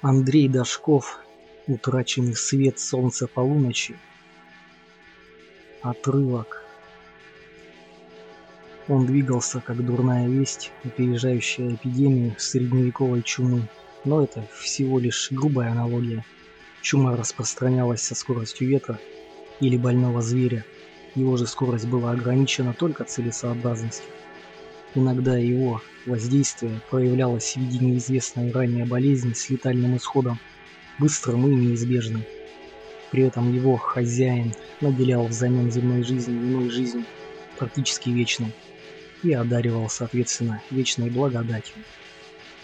Андрей Дашков, утраченный свет солнца полуночи. Отрывок. Он двигался, как дурная весть, опережающая эпидемию средневековой чумы. Но это всего лишь грубая аналогия. Чума распространялась со скоростью ветра или больного зверя. Его же скорость была ограничена только целесообразностью. Иногда его воздействие проявлялось в виде неизвестной ранее болезни с летальным исходом, быстрым и неизбежным. При этом его хозяин наделял взамен земной жизни иной жизнью, практически вечной, и одаривал, соответственно, вечной благодатью.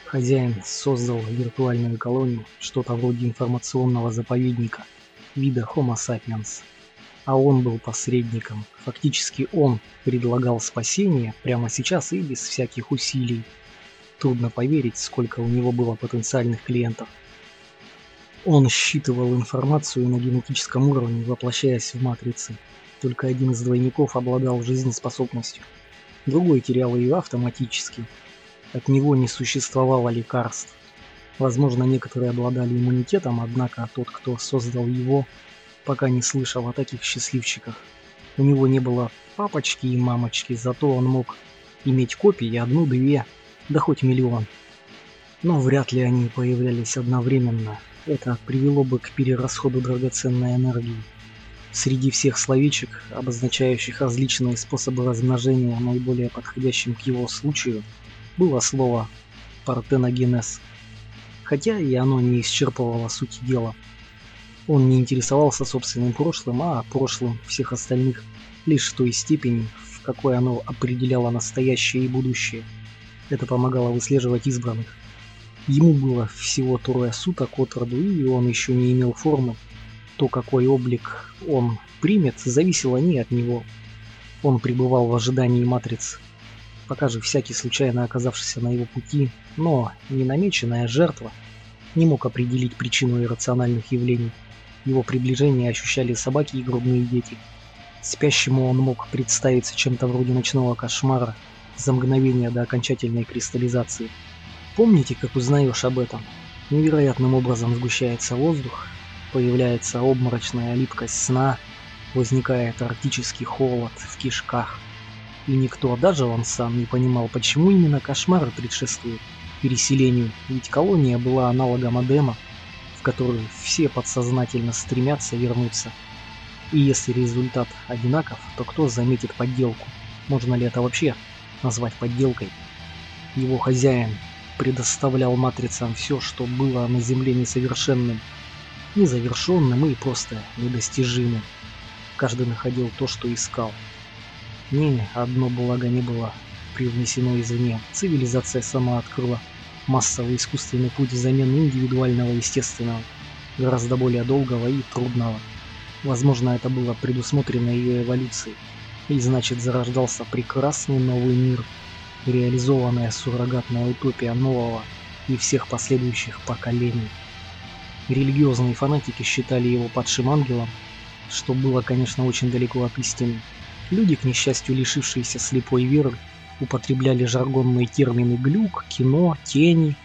Хозяин создал виртуальную колонию, что-то вроде информационного заповедника, вида Homo sapiens – а он был посредником. Фактически он предлагал спасение прямо сейчас и без всяких усилий. Трудно поверить, сколько у него было потенциальных клиентов. Он считывал информацию на генетическом уровне, воплощаясь в матрицы. Только один из двойников обладал жизнеспособностью. Другой терял ее автоматически. От него не существовало лекарств. Возможно, некоторые обладали иммунитетом, однако тот, кто создал его, пока не слышал о таких счастливчиках. У него не было папочки и мамочки, зато он мог иметь копии одну-две, да хоть миллион. Но вряд ли они появлялись одновременно. Это привело бы к перерасходу драгоценной энергии. Среди всех словечек, обозначающих различные способы размножения, наиболее подходящим к его случаю, было слово «партеногенез». Хотя и оно не исчерпывало сути дела – он не интересовался собственным прошлым, а прошлым всех остальных лишь в той степени, в какой оно определяло настоящее и будущее. Это помогало выслеживать избранных. Ему было всего трое суток от роду, и он еще не имел формы. То, какой облик он примет, зависело не от него. Он пребывал в ожидании матриц. Пока же всякий случайно оказавшийся на его пути, но не намеченная жертва, не мог определить причину иррациональных явлений. Его приближение ощущали собаки и грудные дети. Спящему он мог представиться чем-то вроде ночного кошмара за мгновение до окончательной кристаллизации. Помните, как узнаешь об этом? Невероятным образом сгущается воздух, появляется обморочная липкость сна, возникает арктический холод в кишках. И никто, даже он сам, не понимал, почему именно кошмары предшествуют переселению, ведь колония была аналогом Адема, которую все подсознательно стремятся вернуться. И если результат одинаков, то кто заметит подделку? Можно ли это вообще назвать подделкой? Его хозяин предоставлял матрицам все, что было на Земле несовершенным, незавершенным и просто недостижимым. Каждый находил то, что искал. Ни одно благо не было привнесено извне. Цивилизация сама открыла массовый искусственный путь взамен индивидуального естественного, гораздо более долгого и трудного. Возможно, это было предусмотрено ее эволюцией, и значит зарождался прекрасный новый мир, реализованная суррогатная утопия нового и всех последующих поколений. Религиозные фанатики считали его падшим ангелом, что было, конечно, очень далеко от истины. Люди, к несчастью, лишившиеся слепой веры, употребляли жаргонные термины «глюк», «кино», «тени»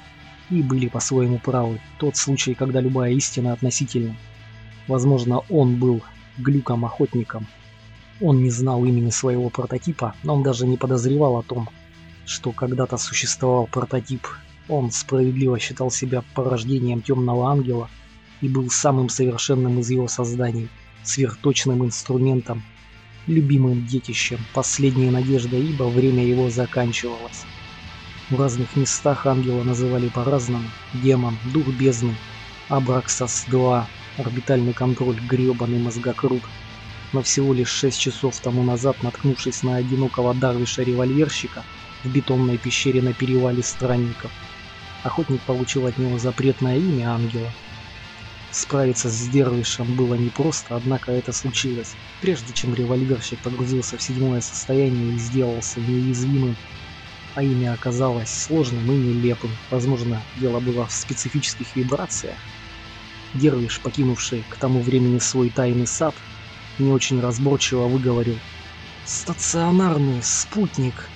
и были по-своему правы. Тот случай, когда любая истина относительна. Возможно, он был глюком-охотником. Он не знал имени своего прототипа, но он даже не подозревал о том, что когда-то существовал прототип. Он справедливо считал себя порождением темного ангела и был самым совершенным из его созданий, сверхточным инструментом, любимым детищем, последняя надежда, ибо время его заканчивалось. В разных местах ангела называли по-разному. Демон, дух бездны, Абраксас-2, орбитальный контроль, гребаный мозгокрут. Но всего лишь шесть часов тому назад, наткнувшись на одинокого Дарвиша-револьверщика в бетонной пещере на перевале странников, охотник получил от него запретное имя ангела – Справиться с Дервишем было непросто, однако это случилось. Прежде чем револьверщик погрузился в седьмое состояние и сделался неуязвимым, а имя оказалось сложным и нелепым. Возможно, дело было в специфических вибрациях. Дервиш, покинувший к тому времени свой тайный сад, не очень разборчиво выговорил «Стационарный спутник».